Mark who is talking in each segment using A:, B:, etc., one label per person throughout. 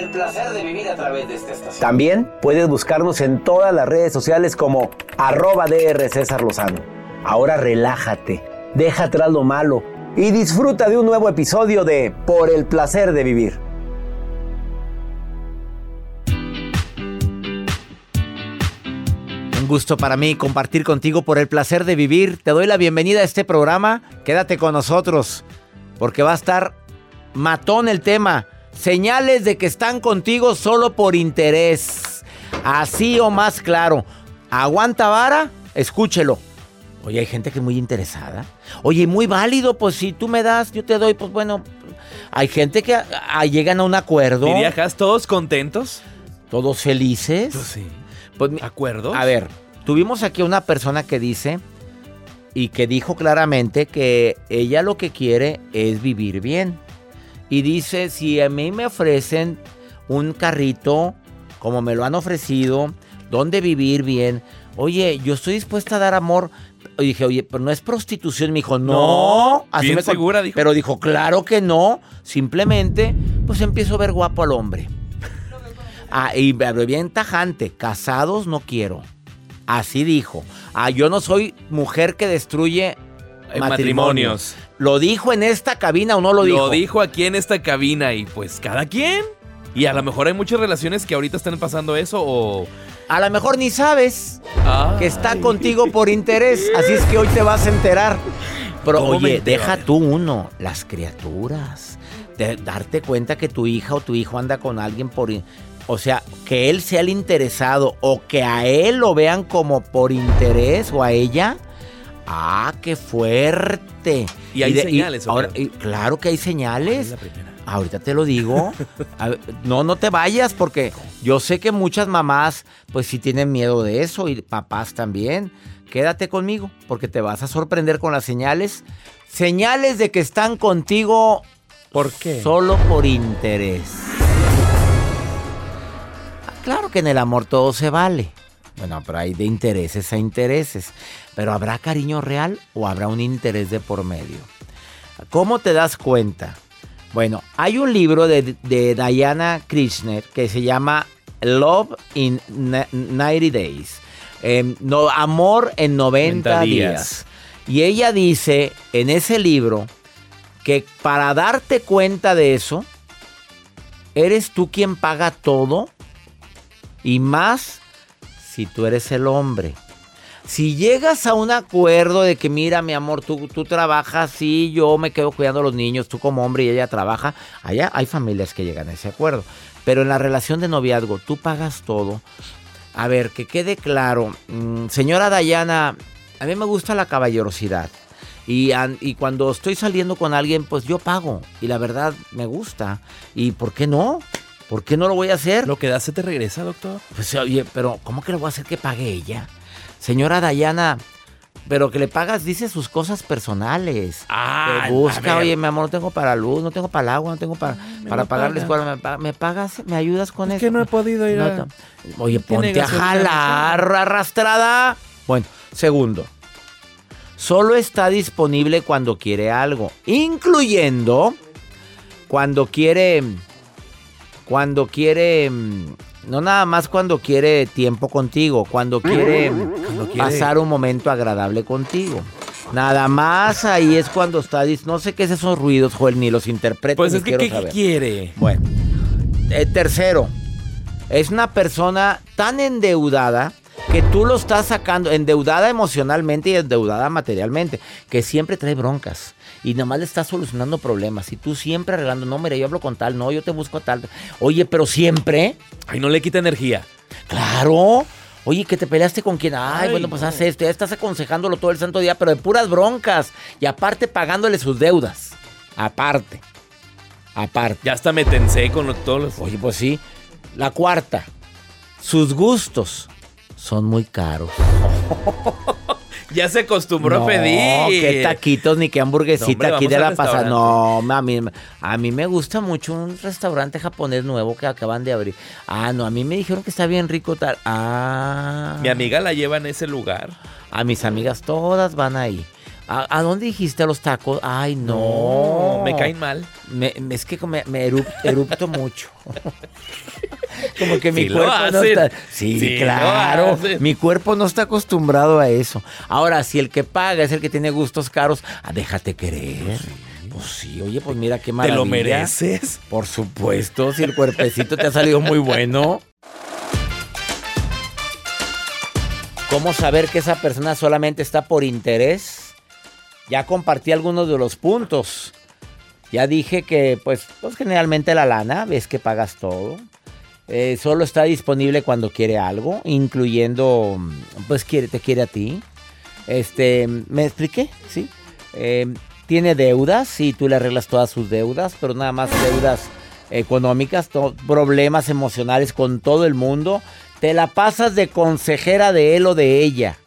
A: el placer de vivir a través de esta estación. También puedes buscarnos en todas las redes sociales como arroba DR César Lozano. Ahora relájate, deja atrás lo malo y disfruta de un nuevo episodio de Por el placer de vivir. Un gusto para mí compartir contigo por el placer de vivir. Te doy la bienvenida a este programa. Quédate con nosotros porque va a estar matón el tema. Señales de que están contigo solo por interés. Así o más claro. ¿Aguanta vara? Escúchelo. Oye, hay gente que es muy interesada. Oye, muy válido, pues si tú me das, yo te doy, pues bueno. Hay gente que llegan a un acuerdo.
B: ¿Dirías todos contentos?
A: ¿Todos felices?
B: Pues sí. Pues, ¿Acuerdos?
A: A ver, tuvimos aquí una persona que dice y que dijo claramente que ella lo que quiere es vivir bien. Y dice, si a mí me ofrecen un carrito, como me lo han ofrecido, donde vivir bien, oye, yo estoy dispuesta a dar amor. Y dije, oye, pero no es prostitución. Me dijo, no.
B: así bien me segura, dijo.
A: Pero dijo, claro que no. Simplemente, pues empiezo a ver guapo al hombre. Ah, y bien tajante, casados no quiero. Así dijo. Ah, yo no soy mujer que destruye matrimonios. ¿Lo dijo en esta cabina o no lo dijo?
B: Lo dijo aquí en esta cabina y pues cada quien. Y a lo mejor hay muchas relaciones que ahorita están pasando eso o...
A: A lo mejor ni sabes que está contigo por interés, así es que hoy te vas a enterar. Pero oye, deja tú uno, las criaturas. De darte cuenta que tu hija o tu hijo anda con alguien por... O sea, que él sea el interesado o que a él lo vean como por interés o a ella Ah, qué fuerte.
B: Y hay señales.
A: claro que hay señales. Ahorita te lo digo. no, no te vayas porque yo sé que muchas mamás pues sí tienen miedo de eso y papás también. Quédate conmigo porque te vas a sorprender con las señales. Señales de que están contigo.
B: ¿Por qué?
A: Solo por interés. Claro que en el amor todo se vale. Bueno, pero hay de intereses a intereses. Pero ¿habrá cariño real o habrá un interés de por medio? ¿Cómo te das cuenta? Bueno, hay un libro de, Diana Krishner que se llama Love in 90 Days. Em, no, amor en 90, días. Y ella dice en ese libro que para darte cuenta de eso, eres tú quien paga todo y más si tú eres el hombre. Si llegas a un acuerdo de que, mira, mi amor, tú, tú trabajas, sí, yo me quedo cuidando a los niños, tú como hombre y ella trabaja, allá hay familias que llegan a ese acuerdo. Pero en la relación de noviazgo, tú pagas todo. A ver, que quede claro, mm, señora Dayana, a mí me gusta la caballerosidad. Y, y, cuando estoy saliendo con alguien, pues yo pago. Y la verdad me gusta. ¿Y por qué no? ¿Por qué no lo voy a hacer?
B: Lo que da se te regresa, doctor.
A: Pues oye, pero ¿cómo que lo voy a hacer que pague ella? Señora Dayana, pero que le pagas, dice sus cosas personales.
B: Ah,
A: Te busca, oye, mi amor, no tengo para luz, no tengo para el agua, no tengo para, para pagar la escuela. ¿Me, pa- me pagas? ¿Me ayudas con
B: Es
A: eso?
B: que no he podido ir
A: No,
B: a...
A: Oye, ponte a jalar, arrastrada. Bueno, segundo. Solo está disponible cuando quiere algo, incluyendo cuando quiere, cuando quiere, mm, no nada más cuando quiere tiempo contigo, cuando quiere
B: quiere-
A: pasar un momento agradable contigo. Nada más ahí es cuando está, no sé qué es esos ruidos, Joel, ni los interpreto.
B: Pues
A: ni
B: es que, ¿qué, qué
A: saber.
B: quiere?
A: Bueno, eh, tercero, es una persona tan endeudada que tú lo estás sacando, endeudada emocionalmente y endeudada materialmente, que siempre trae broncas y nomás le estás solucionando problemas y tú siempre arreglando, no, mira, yo hablo con tal, no, yo te busco a tal. Oye, pero siempre,
B: Ay, no le quita energía.
A: claro. Oye, que te peleaste con quien, ay,
B: Ay,
A: bueno, pues
B: no.
A: haz esto, ya estás aconsejándolo todo el santo día, pero de puras broncas y aparte pagándole sus deudas. Aparte. Aparte.
B: Ya hasta me tensé con todos los...
A: Oye, pues sí. La cuarta, sus gustos son muy caros.
B: Ya se acostumbró
A: no,
B: a pedir.
A: qué taquitos ni qué hamburguesita
B: hombre,
A: aquí de la pasada. No, a mí, a mí me gusta mucho un restaurante japonés nuevo que acaban de abrir. Ah, no, a mí me dijeron que está bien rico tal. Ah.
B: Mi amiga la lleva en ese lugar.
A: A mis amigas todas van ahí. ¿A, a dónde dijiste los tacos? Ay, no.
B: Me caen mal.
A: Me- me- es que me, me erup- erupto mucho. Como que mi
B: Sí
A: cuerpo no está. Sí, claro. Mi cuerpo no está acostumbrado a eso. Ahora, si el que paga es el que tiene gustos caros, ah, déjate querer. Pues sí, oye, pues mira qué
B: ¿Te
A: maravilla.
B: lo mereces?
A: Por supuesto, si el cuerpecito te ha salido muy bueno. ¿Cómo saber que esa persona solamente está por interés? Ya compartí algunos de los puntos. Ya dije que, pues, pues generalmente la lana, ves que pagas todo. Eh, solo está disponible cuando quiere algo, incluyendo, pues, quiere, te quiere a ti. Este, ¿me expliqué? Sí. Eh, tiene deudas y tú le arreglas todas sus deudas, pero nada más deudas económicas, problemas emocionales con todo el mundo. Te la pasas de consejera de él o de ella.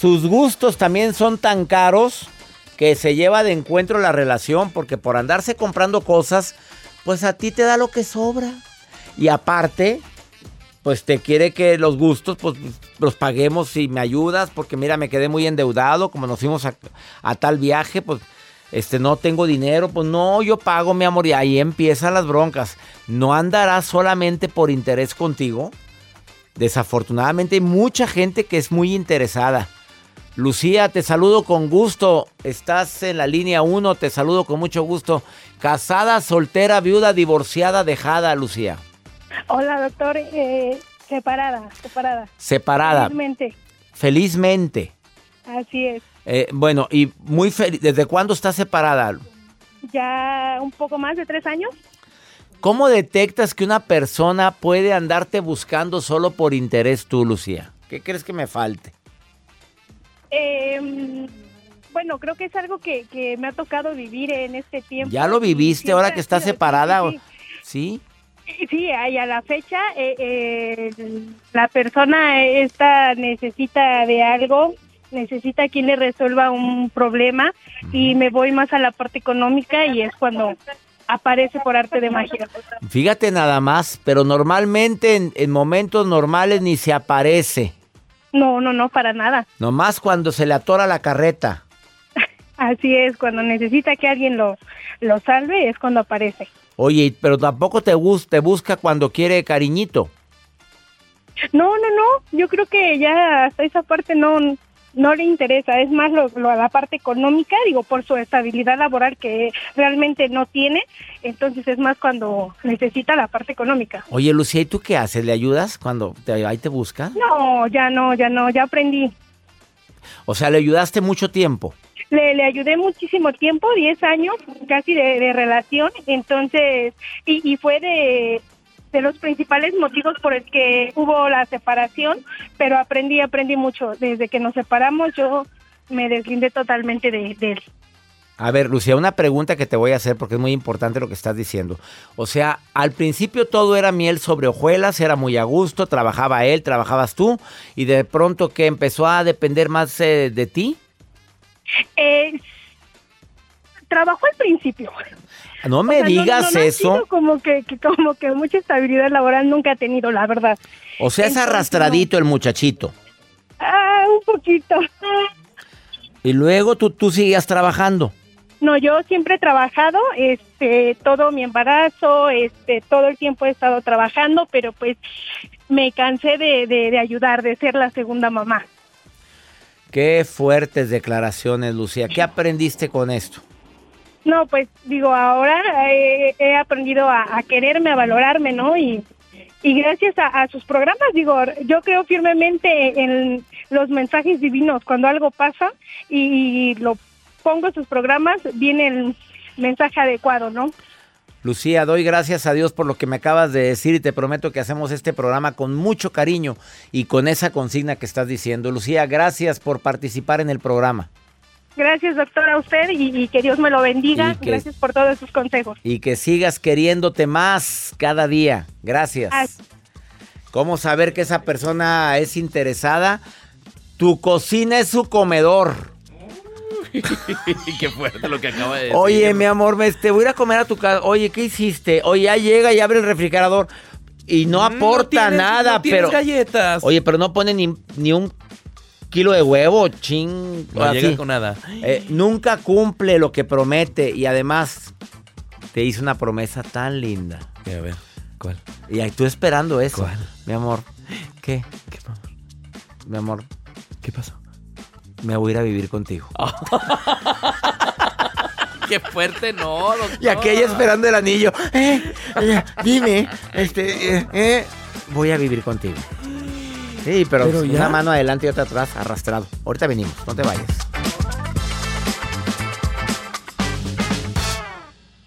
A: Sus gustos también son tan caros que se lleva de encuentro la relación porque por andarse comprando cosas, pues a ti te da lo que sobra. Y aparte, pues te quiere que los gustos pues los paguemos si me ayudas porque mira, me quedé muy endeudado, como nos fuimos a, tal viaje, pues este no tengo dinero, pues no, yo pago, mi amor, y ahí empiezan las broncas. No andará solamente por interés contigo. Desafortunadamente hay mucha gente que es muy interesada. Lucía, te saludo con gusto. Estás en la línea 1, te saludo con mucho gusto. Casada, soltera, viuda, divorciada, dejada, Lucía.
C: Hola, doctor. Eh, separada, separada.
A: Separada,
C: Felizmente.
A: felizmente.
C: Así es.
A: Eh, bueno, y muy feliz. ¿Desde cuándo estás separada?
C: Ya un poco más de tres años.
A: ¿Cómo detectas que una persona puede andarte buscando solo por interés tú, Lucía? ¿Qué crees que me falte?
C: Eh, bueno, creo que es algo que, que me ha tocado vivir en este tiempo.
A: ¿Ya lo viviste ahora que estás separada?
C: Sí, sí,
A: ¿Sí?
C: sí. Sí, y a la fecha eh, eh, la persona esta necesita de algo, necesita quien le resuelva un problema y me voy más a la parte económica y es cuando aparece por arte de magia.
A: Fíjate nada más, pero normalmente en, en momentos normales ni se aparece.
C: No, no, no, para nada.
A: Nomás cuando se le atora la carreta.
C: Así es, cuando necesita que alguien lo, lo salve es cuando aparece.
A: Oye, pero tampoco te, bus- te busca cuando quiere cariñito.
C: No, no, no, yo creo que ya hasta esa parte no, no le interesa, es más lo, lo- la parte económica, digo, por su estabilidad laboral que realmente no tiene, entonces es más cuando necesita la parte económica.
A: Oye, Lucía, ¿y tú qué haces? ¿Le ayudas cuando te, ahí te busca?
C: No, ya no, ya no, ya aprendí.
A: O sea, le ayudaste mucho tiempo.
C: Le, le ayudé muchísimo tiempo, 10 años casi de, de relación, entonces, y, y fue de, de los principales motivos por el que hubo la separación, pero aprendí, aprendí mucho. Desde que nos separamos yo me deslindé totalmente de, de él.
A: A ver, Lucía, una pregunta que te voy a hacer porque es muy importante lo que estás diciendo. O sea, al principio todo era miel sobre hojuelas, era muy a gusto, trabajaba él, trabajabas tú, y de pronto que empezó a depender más eh, de ti.
C: Eh, trabajó al principio.
A: No me
C: O sea, no-
A: digas
C: no,
A: eso.
C: como que, que- como que mucha estabilidad laboral nunca ha tenido, la verdad.
A: O sea, es arrastradito el muchachito.
C: Ah, un poquito.
A: Y luego tú, tú seguías trabajando.
C: No, yo siempre he trabajado, este, todo mi embarazo, este, todo el tiempo he estado trabajando, pero pues me cansé de, de, de ayudar, de ser la segunda mamá.
A: Qué fuertes declaraciones, Lucía. ¿Qué aprendiste con esto?
C: No, pues digo, ahora he aprendido a, quererme, a valorarme, ¿no? Y, y gracias a, a sus programas, digo, yo creo firmemente en los mensajes divinos. Cuando algo pasa y, lo pongo en sus programas, viene el mensaje adecuado, ¿no?
A: Lucía, doy gracias a Dios por lo que me acabas de decir y te prometo que hacemos este programa con mucho cariño y con esa consigna que estás diciendo. Lucía, gracias por participar en el programa
C: Gracias, doctora, a usted y, y que Dios me lo bendiga.
A: Que-
C: Gracias por todos sus consejos.
A: y que sigas queriéndote más cada día. Gracias. ¿Cómo saber que esa persona es interesada? Tu cocina es su comedor.
B: Qué fuerte lo que acaba de decir.
A: Oye, mi amor, me, te voy a ir a comer a tu casa. Oye, ¿qué hiciste? Oye, ya llega y abre el refrigerador y no aporta
B: tienes-
A: nada,
B: no tienes
A: pero
B: galletas.
A: Oye, pero no pone ni, ni un kilo de huevo, ching.
B: No
A: así.
B: llega con nada.
A: Eh, nunca cumple lo que promete y además te hizo una promesa tan linda.
B: A ver, ¿cuál?
A: Y ahí tú esperando eso.
B: ¿Cuál?
A: Mi amor, ¿qué?
B: ¿Qué, pasó?
A: Mi amor,
B: ¿Qué pasó?
A: me voy a ir a vivir contigo.
B: Qué fuerte, no, doctor.
A: Y aquella esperando el anillo. Eh, eh, dime, este, eh, eh, voy a vivir contigo. Sí, pero,
B: Pero
A: una
B: ya.
A: mano adelante y otra atrás, arrastrado. Ahorita venimos, no te vayas.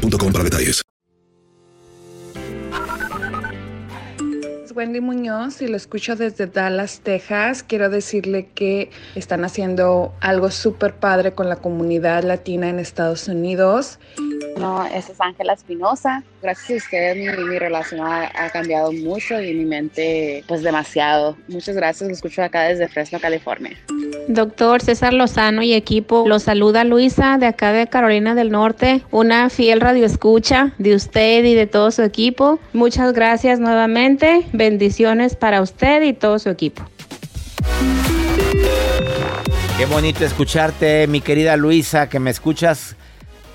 D: boostmobile.com para detalles.
E: Es Wendy Muñoz y lo escucho desde Dallas, Texas. Quiero decirle que están haciendo algo súper padre con la comunidad latina en Estados Unidos.
F: No, esa es Ángela Espinosa. Gracias a ustedes mi, mi relación ha, ha cambiado mucho y mi mente pues demasiado. Muchas gracias, lo escucho acá desde Fresno, California.
G: Doctor César Lozano y equipo, los saluda Luisa de acá de Carolina del Norte, una fiel radioescucha de usted y de todo su equipo. Muchas gracias nuevamente, bendiciones para usted y todo su equipo.
A: Qué bonito escucharte, mi querida Luisa, que me escuchas,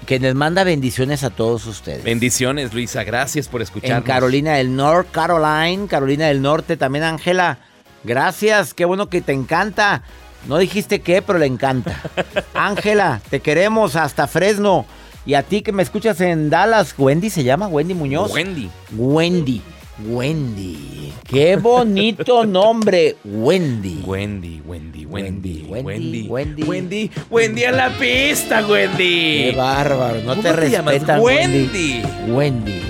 A: que les manda bendiciones a todos ustedes.
B: Bendiciones, Luisa. Gracias por escucharnos.
A: En Carolina del Norte, Caroline, Carolina del Norte, también Ángela. Gracias, qué bueno que te encanta. No dijiste qué, pero le encanta. Ángela, te queremos hasta Fresno. Y a ti que me escuchas en Dallas, Wendy se llama, Wendy Muñoz.
B: Wendy.
A: Wendy. Wendy. Qué bonito nombre, Wendy.
B: Wendy, Wendy, Wendy,
A: Wendy,
B: Wendy,
A: Wendy.
B: Wendy, Wendy a la pista, Wendy.
A: Qué bárbaro, no
B: ¿Cómo
A: te, respetan,
B: Wendy.
A: Wendy.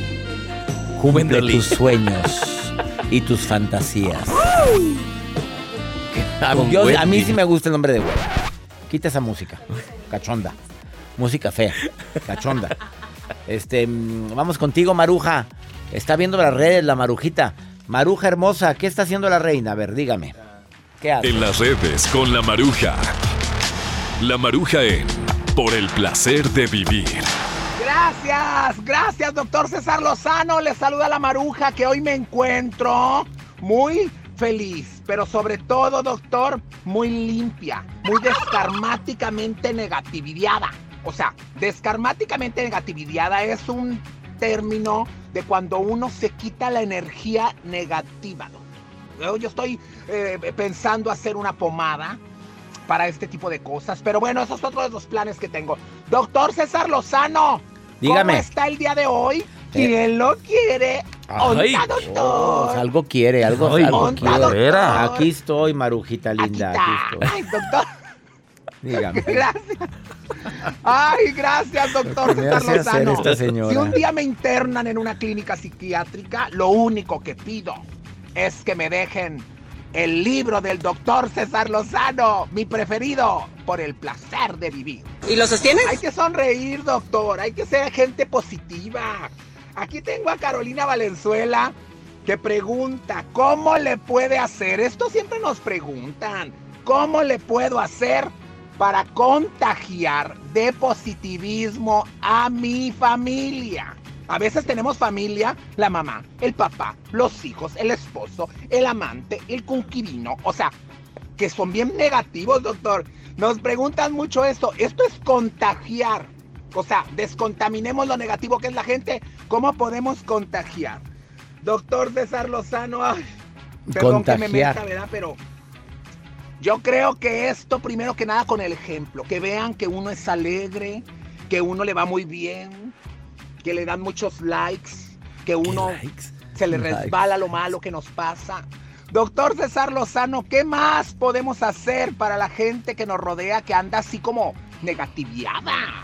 A: Cumple tus sueños y tus fantasías. A, mí sí me gusta el nombre de Wendy. Quita esa música. Cachonda. Música fea. Cachonda. Este, mm, vamos contigo, Maruja. Está viendo las redes la Marujita. Maruja hermosa, ¿qué está haciendo la reina? A ver, dígame. ¿Qué hace?
H: En las redes con la maruja. La maruja en por el placer de vivir.
I: Gracias, gracias, doctor César Lozano. Le saluda la maruja que hoy me encuentro muy feliz, pero sobre todo, doctor, muy limpia, muy descarmáticamente negatividiada. O sea, descarmáticamente negatividiada es un término de cuando uno se quita la energía negativa. Yo, yo estoy eh, pensando hacer una pomada para este tipo de cosas, pero bueno, esos son otros de los planes que tengo. Doctor César Lozano,
A: Dígame.
I: ¿cómo está el día de hoy?
A: Eh.
I: ¿Quién lo quiere?
A: Ay. Oh, algo quiere, algo,
I: Ay,
A: algo
I: doctor.
A: quiere. Aquí estoy, Marujita linda. Aquí estoy.
I: Ay, doctor.
A: Dígame.
I: Gracias. Ay, gracias, doctor César Lozano.
A: esta señora.
I: Si un día me internan en una clínica psiquiátrica, lo único que pido es que me dejen el libro del doctor César Lozano, mi preferido, por el placer de vivir.
J: ¿Y lo sostienes?
I: Hay que sonreír, doctor. Hay que ser gente positiva. Aquí tengo a Carolina Valenzuela que pregunta, ¿cómo le puede hacer? Esto siempre nos preguntan. ¿Cómo le puedo hacer para contagiar de positivismo a mi familia? A veces tenemos familia, la mamá, el papá, los hijos, el esposo, el amante, el conquirino. O sea, que son bien negativos, doctor. Nos preguntan mucho esto. Esto es contagiar. O sea, descontaminemos lo negativo que es la gente. ¿Cómo podemos contagiar? Doctor César Lozano, ay, perdón que me
A: Contagiar.
I: meta, ¿verdad? Pero yo creo que esto, primero que nada, con el ejemplo. Que vean que uno es alegre, que uno le va muy bien, que le dan muchos likes, que uno se le
A: Likes.
I: resbala lo malo que nos pasa. Doctor César Lozano, ¿qué más podemos hacer para la gente que nos rodea que anda así como negativiada?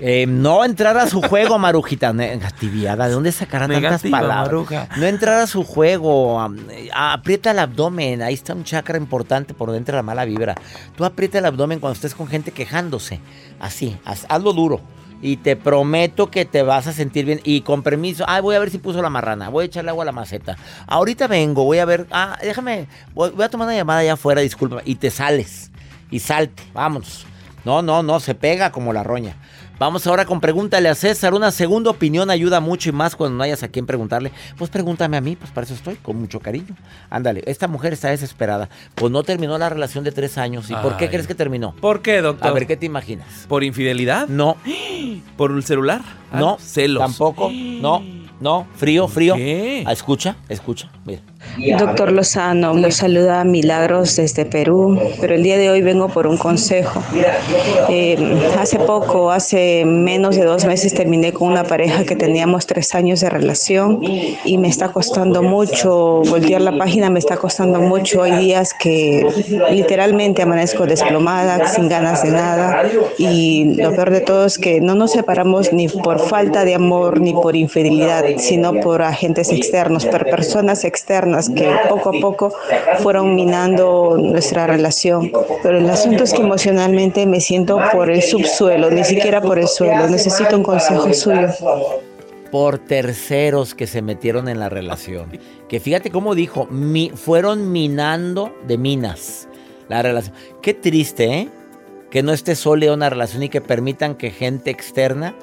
A: Eh, no entrar a su juego, Marujita. Negativiada. ¿De dónde sacará tantas palabras?
B: Maruja.
A: No entrar a su juego. eh, aprieta el abdomen. Ahí está un chakra importante por dentro de la mala vibra. Tú aprieta el abdomen cuando estés con gente quejándose. Así, haz- hazlo duro. Y te prometo que te vas a sentir bien. Y con permiso, ay, voy a ver si puso la marrana. Voy a echarle agua a la maceta. Ahorita vengo, voy a ver. Ah, déjame. Voy, voy a tomar una llamada allá afuera, disculpa. Y te sales. Y salte. Vámonos. No, no, no, se pega como la roña. Vamos ahora con pregúntale a César. Una segunda opinión ayuda mucho y más cuando no hayas a quien preguntarle. Pues pregúntame a mí, pues para eso estoy, con mucho cariño. Ándale, esta mujer está desesperada. Pues no terminó la relación de tres años. ¿Y por qué crees que terminó?
B: ¿Por qué, doctor?
A: A ver, ¿qué te imaginas?
B: ¿Por infidelidad?
A: No.
B: ¿Por el celular? Ah,
A: No,
B: celos.
A: Tampoco. No, no. Frío, frío. Ah, escucha, escucha. Mira.
K: Doctor Lozano, me saluda Milagros desde Perú, pero el día de hoy vengo por un consejo. Eh, hace poco, hace menos de dos meses, terminé con una pareja que teníamos tres años de relación y me está costando mucho voltear la página, me está costando mucho. Hay días que literalmente amanezco desplomada, sin ganas de nada y lo peor de todo es que no nos separamos ni por falta de amor ni por infidelidad, sino por agentes externos, por personas externas que poco a poco fueron minando nuestra relación. Pero el asunto es que emocionalmente me siento por el subsuelo, ni siquiera por el suelo. Necesito un consejo suyo.
A: Por terceros que se metieron en la relación. Que fíjate cómo dijo, mi- fueron minando de minas la relación. Qué triste, ¿eh? Que no esté sólida una relación y que permitan que gente externa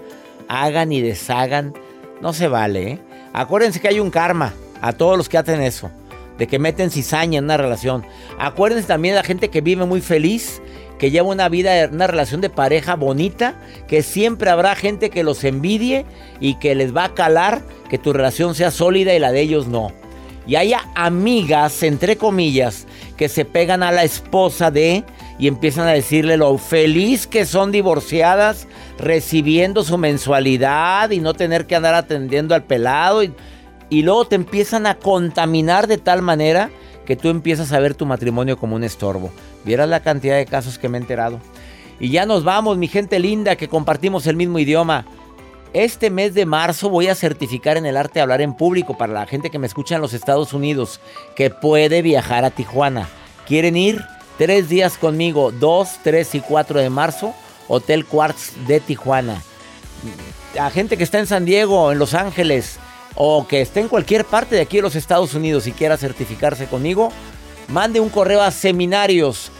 A: hagan y deshagan. No se vale, ¿eh? Acuérdense que hay un karma a todos los que hacen eso. De que meten cizaña en una relación. Acuérdense también de la gente que vive muy feliz, que lleva una vida, una relación de pareja bonita, que siempre habrá gente que los envidie y que les va a calar que tu relación sea sólida y la de ellos no. Y haya amigas, entre comillas, que se pegan a la esposa de y empiezan a decirle lo feliz que son divorciadas, recibiendo su mensualidad y no tener que andar atendiendo al pelado. Y luego te empiezan a contaminar de tal manera que tú empiezas a ver tu matrimonio como un estorbo. Vieras la cantidad de casos que me he enterado. Y ya nos vamos, mi gente linda, que compartimos el mismo idioma. Este mes de marzo voy a certificar en el arte de hablar en público para la gente que me escucha en los Estados Unidos que puede viajar a Tijuana. ¿Quieren ir? Tres días conmigo, 2, 3 y 4 de marzo, Hotel Quartz de Tijuana. A gente que está en San Diego, en Los Ángeles o que esté en cualquier parte de aquí de los Estados Unidos y quiera certificarse conmigo, mande un correo a seminarios.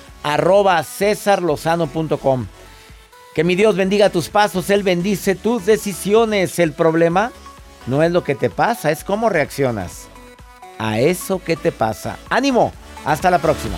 A: Que mi Dios bendiga tus pasos, Él bendice tus decisiones. El problema no es lo que te pasa, es cómo reaccionas a eso que te pasa. Ánimo, hasta la próxima.